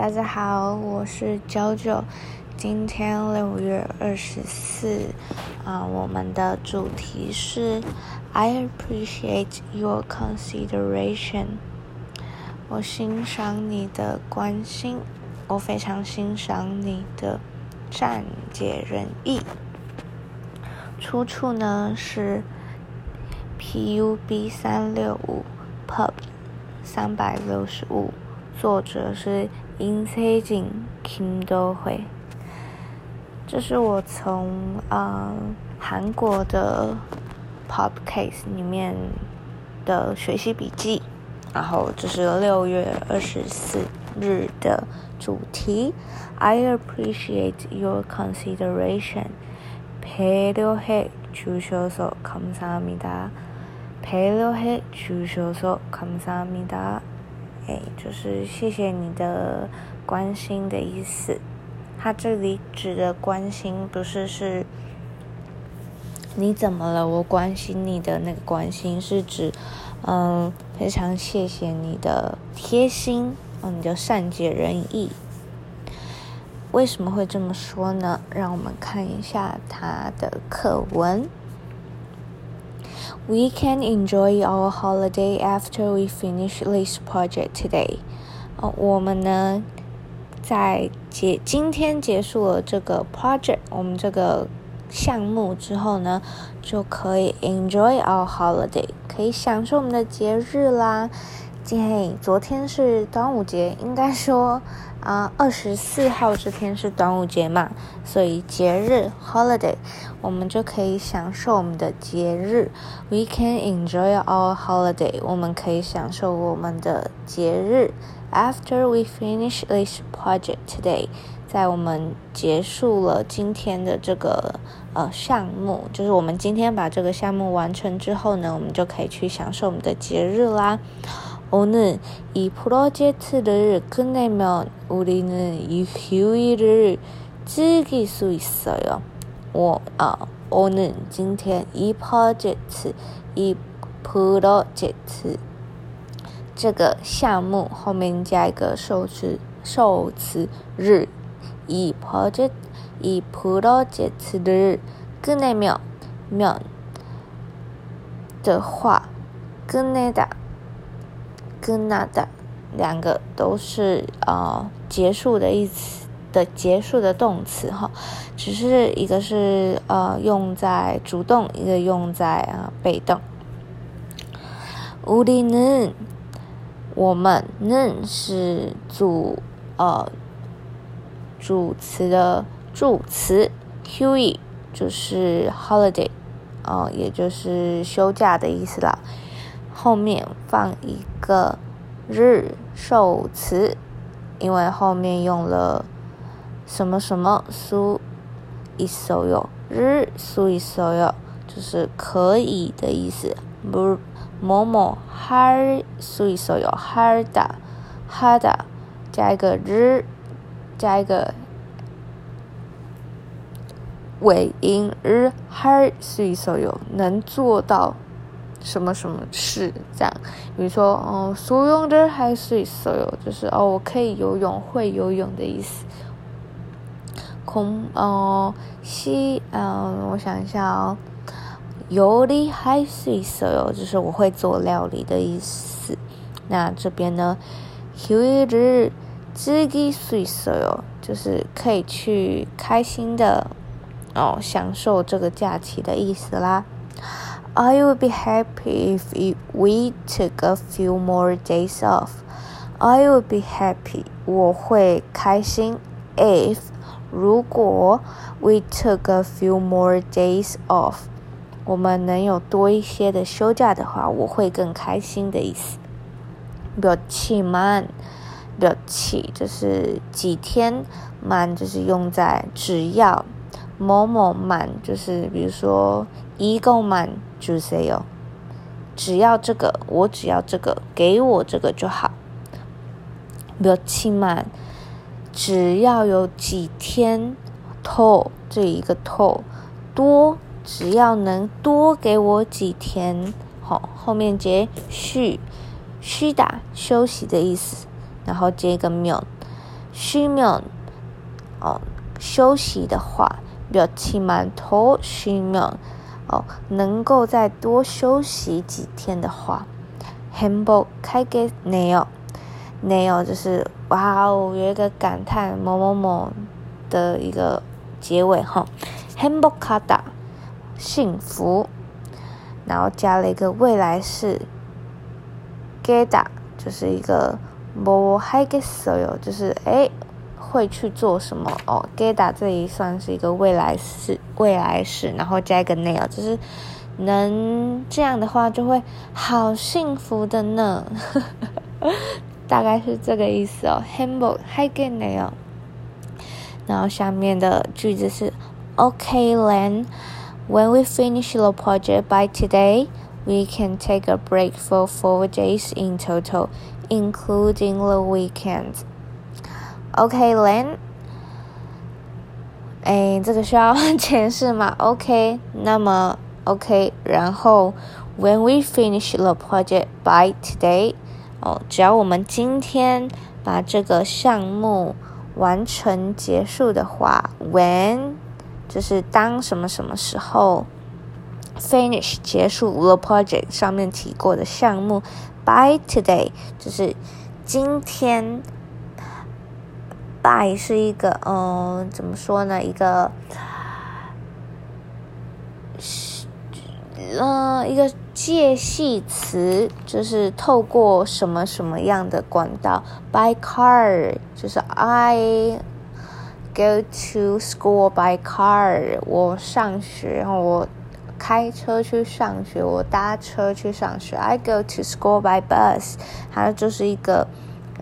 大家好，我是九九。今天六月二十四，啊，我们的主题是 I appreciate your consideration。我欣赏你的关心，我非常欣赏你的善解人意。出处呢是 PUB 三六五 Pub 三百六十五，作者是殷彩景 Kim 都会。这是我从啊韩国的 Pop Case 里面的学习笔记，然后这是六月二十四日的主题。I appreciate your consideration. 배려해 주셔서 감사합니다. 배려해 주셔서 감사합니다. 哎，就是谢谢你的关心的意思。他这里指的关心，不是是你怎么了？我关心你的那个关心，是指嗯，非常谢谢你的贴心，嗯，你的善解人意。为什么会这么说呢？让我们看一下他的课文。We can enjoy our holiday after we finish this project today。哦，我们呢，在结今天结束了这个 project，我们这个项目之后呢，就可以 enjoy our holiday，可以享受我们的节日啦。今天昨天是端午节，应该说。啊，二十四号这天是端午节嘛，所以节日 holiday，我们就可以享受我们的节日。We can enjoy our holiday，我们可以享受我们的节日。After we finish this project today，在我们结束了今天的这个呃项目，就是我们今天把这个项目完成之后呢，我们就可以去享受我们的节日啦。 오늘이프로젝트를끝내면우리는이휴일을즐길수있어요我啊，오늘今天이프로젝트이프로젝트这个项目后面加一个受词受词日이프로젝이프로젝트를끝내면면的话끝내다 跟那的两个都是呃结束的意思的结束的动词哈，只是一个是呃用在主动，一个用在啊被动。우리 는， 我们는是主呃主词的助词，Q 就是 holiday，哦也就是休假的意思啦。后面放一 个日受词，因为后面用了什么什么苏一所有日苏一所有，就是可以的意思。不某某哈苏一所有哈的哈的加一个日，加一个尾音日哈苏一所有能做到。什么什么事这样？比如说，哦，所泳的还是所有，就是哦，我可以游泳，会游泳的意思。空哦，西嗯，我想一下哦，游的还是所有，就是我会做料理的意思。那这边呢，休日自己随所有，就是可以去开心的哦，享受这个假期的意思啦。I would be happy if we took a few more days off. I would be happy. 我会开心 if 如果 we took a few more days off. 我们能有多一些的休假的话，我会更开心的意思。表气慢，表气就是几天，慢就是用在只要某某慢，就是比如说一共慢。 주세 요， 只要这个，我只要这个，给我这个就好。몇 치 만， 只要有几天，더这一个더多，只要能多给我几天，好，后面接쉬虚打休息的意思，然后接一个면 쉬면哦，休息的话，며칠만더쉬면 哦，能够再多休息几天的话，행복开给내 요， 내요就是哇哦，有一个感叹某某某的一个结尾哈，행복하 다， 幸福，然后加了一个未来式，게다就是一个뭐하겠어 요， 就是哎。诶会去做什么哦？Geda 这里算是一个未来式，未来式，然后加一个 nail，就是能这样的话就会好幸福的呢，大概是这个意思哦。Hamburg h i g e nail，然后下面的句子是 OK then when we finish the project by today we can take a break for four days in total including the weekends OK, then，哎，这个需要解释吗？OK，那么 OK，然后 When we finish the project by today，哦，只要我们今天把这个项目完成结束的话，When 就是当什么什么时候 finish 结束 the project 上面提过的项目，by today 就是今天。By 是一个，嗯，怎么说呢？一个，嗯，一个介系词，就是透过什么什么样的管道？By car，就是 I go to school by car。我上学，然后我开车去上学，我搭车去上学。I go to school by bus。它就是一个。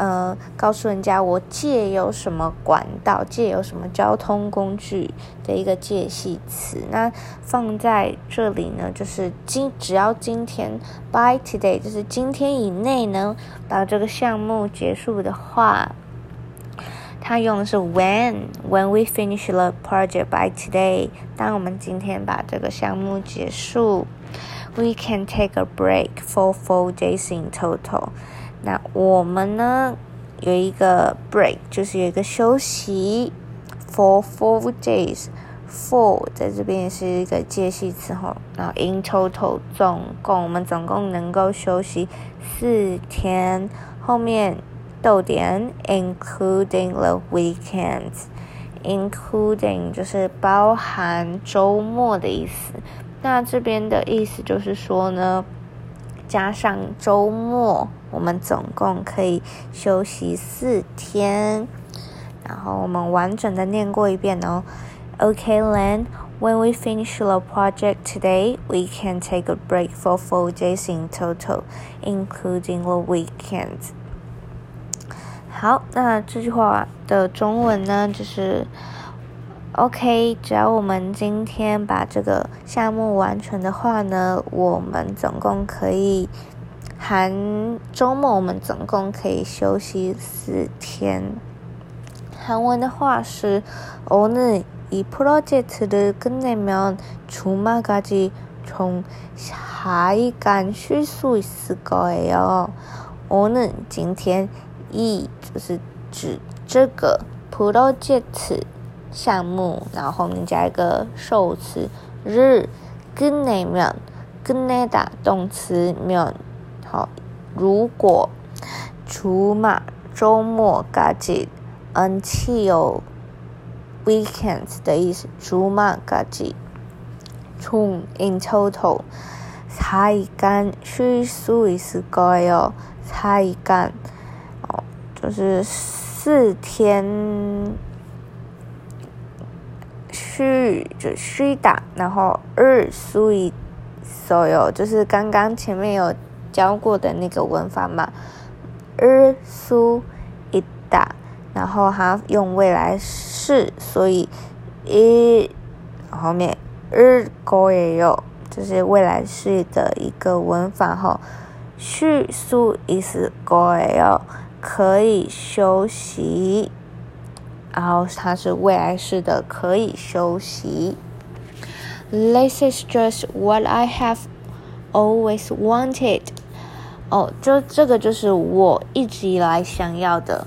呃，告诉人家我借有什么管道，借有什么交通工具的一个介系词。那放在这里呢，就是今只要今天 by today，就是今天以内呢，把这个项目结束的话，它用的是 when when we finish the project by today。当我们今天把这个项目结束，we can take a break for four days in total。那我们呢有一个 break，就是有一个休息，for four days。four 在这边也是一个介系词哈。然后 in total 总共我们总共能够休息四天。后面逗点 including the weekends。including 就是包含周末的意思。那这边的意思就是说呢。加上周末，我们总共可以休息四天。然后我们完整的念过一遍哦。Okay, then, when we finish the project today, we can take a break for four days in total, including the weekends. 好，那这句话的中文呢，就是。OK，只要我们今天把这个项目完成的话呢，我们总共可以含周末，我们总共可以休息四天。韩文的话是오늘이프로젝트를끝내면주말까지총사일간쉴수있을거예요오늘今天이就是指这个프로젝트项目，然后后面加一个受词日，跟内面，跟内打动词面， 好，如果，除嘛周末嘎吉，until weekends 的意思，除嘛嘎吉，从 in total，才干需数一次该哟，才干，哦，就是四天。虚就虚打，然后日所以所有就是刚刚前面有教过的那个文法嘛，日苏一打，然后它用未来式，所以一后面日过也有，就是未来式的一个文法哈。虚苏意思过也有可以休息。然后它是未来式的，可以休息。This is just what I have always wanted。哦，就这个就是我一直以来想要的。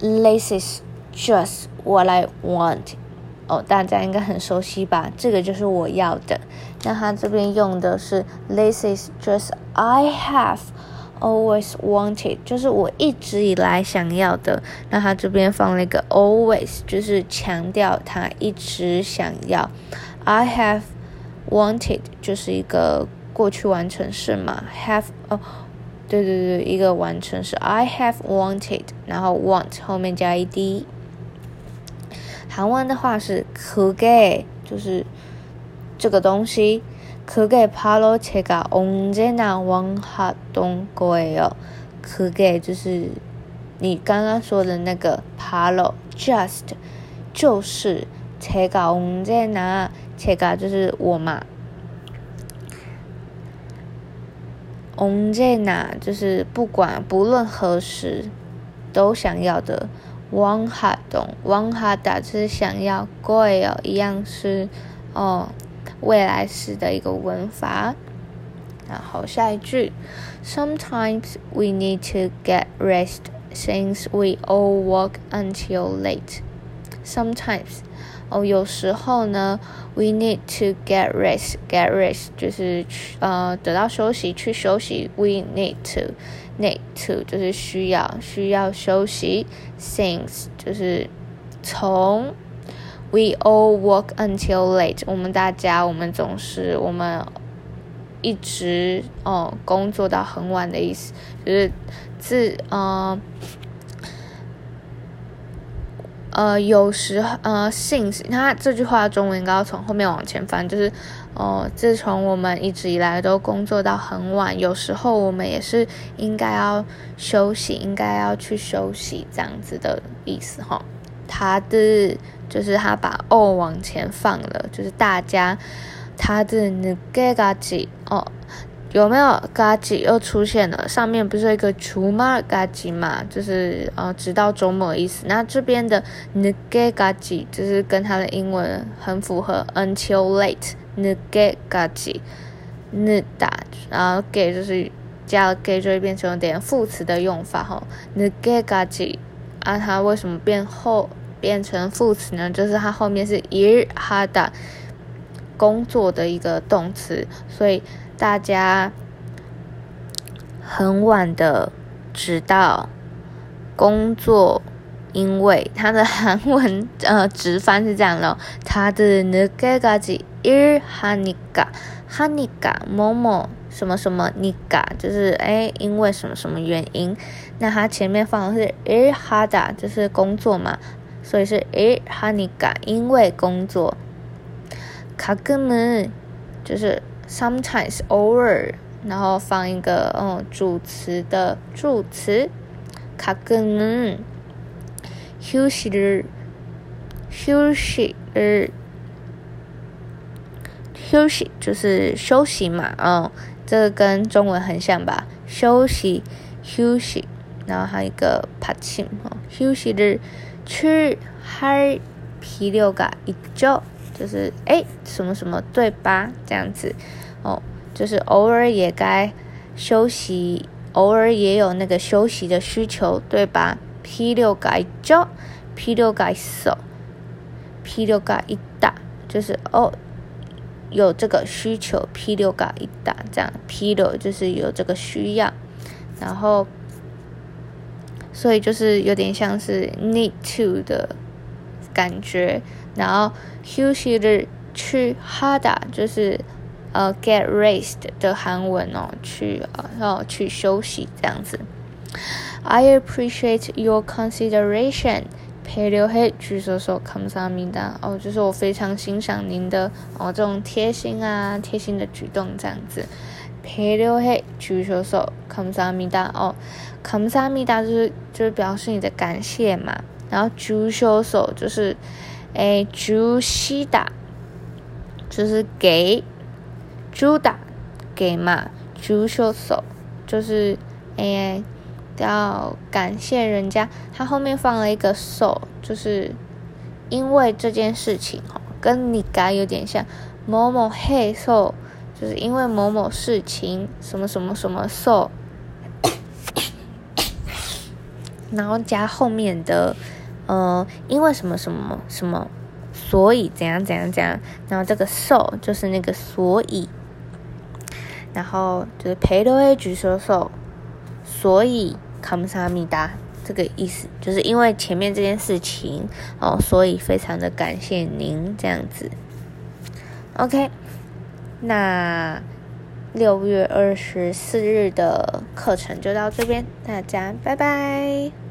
This is just what I want。哦，大家应该很熟悉吧？这个就是我要的。那他这边用的是 This is just I have always wanted，就是我一直以来想要的。那他这边放了一个 always，就是强调他一直想要。I have wanted 就是一个过去完成式嘛，have 哦。对对对，一个完成式，I have wanted，然后 want 后面加 ed。韩文的话是可给，就是这个东西，可给바로제가언제나원하던거예 요。 可给就是你刚刚说的那个바로 just 就是 제가언제나제가就是我嘛。언제나就是不管不论何时都想要的，원하던원하다就是想要，거예 요， 一样是哦未来时的一个文法。然后下一句，Sometimes we need to get rest since we all work until late. Sometimes. 哦，有时候呢，we need to get rest. Get rest 就是呃得到休息，去休息。We need to need to 就是需要需要休息。Since 就是从 we all work until late，我们大家我们总是我们一直哦工作到很晚的意思，就是自呃。呃，有时呃，since 它这句话中文应该要从后面往前翻，就是哦，自从我们一直以来都工作到很晚，有时候我们也是应该要休息，应该要去休息这样子的意思哈。他的就是他把哦往前放了，就是大家他的那个嘎叽。有没有嘎吉又出现了？上面不是一个除吗？嘎吉嘛，就是呃，直到周末的意思。那这边的 n e 嘎吉就是跟它的英文很符合，until late n e 嘎吉 n 打，然后给就是加了给就会变成有点副词的用法哈。n e 嘎吉啊，它为什么变后变成副词呢？就是它后面是 ir hada 工作的一个动词，所以。大家很晚的直到工作，因为他的韩文呃直翻是这样的，他的那个嘎子일하니까하니까某某什么什么니까就是哎因为什么什么原因，那他前面放的是일하다就是工作嘛，所以是일하니까因为工作，가끔은就是。 sometimes 偶尔，然后放一个嗯主词的助词，가끔은休息日，休息日，休息就是休息嘛，嗯，这个跟中文很像吧？休息，休息，然后还有一个받침哦，休息日去할필요가있 죠。 就是哎，什么什么对吧？这样子，哦，就是偶尔也该休息，偶尔也有那个休息的需求，对吧？P 六该叫，P 六改手，P 六改一打，就是哦，有这个需求，P 六改一打，这样 P 六就是有这个需要，然后，所以就是有点像是 need to 的感觉，然后休息的去哈达就是呃 get rest 的韩文哦，去哦去休息这样子。I appreciate your consideration. 陪留黑举手说康萨米达哦，就是我非常欣赏您的哦这种贴心啊贴心的举动这样子。陪留黑举手说康萨米达哦，康萨米达就是就是表示你的感谢嘛。然后举修手就是诶举起打就是给主打给嘛举修手就是诶要感谢人家。他后面放了一个手就是因为这件事情哦跟你该有点像某某黑瘦就是因为某某事情什么什么什么瘦然后加后面的呃，因为什么什么什么，所以怎样怎样怎样，然后这个 so 就是那个所以，然后就是陪都会举手手，所以卡姆萨米达这个意思，就是因为前面这件事情哦，所以非常的感谢您这样子。OK，那六月二十四日的课程就到这边，大家拜拜。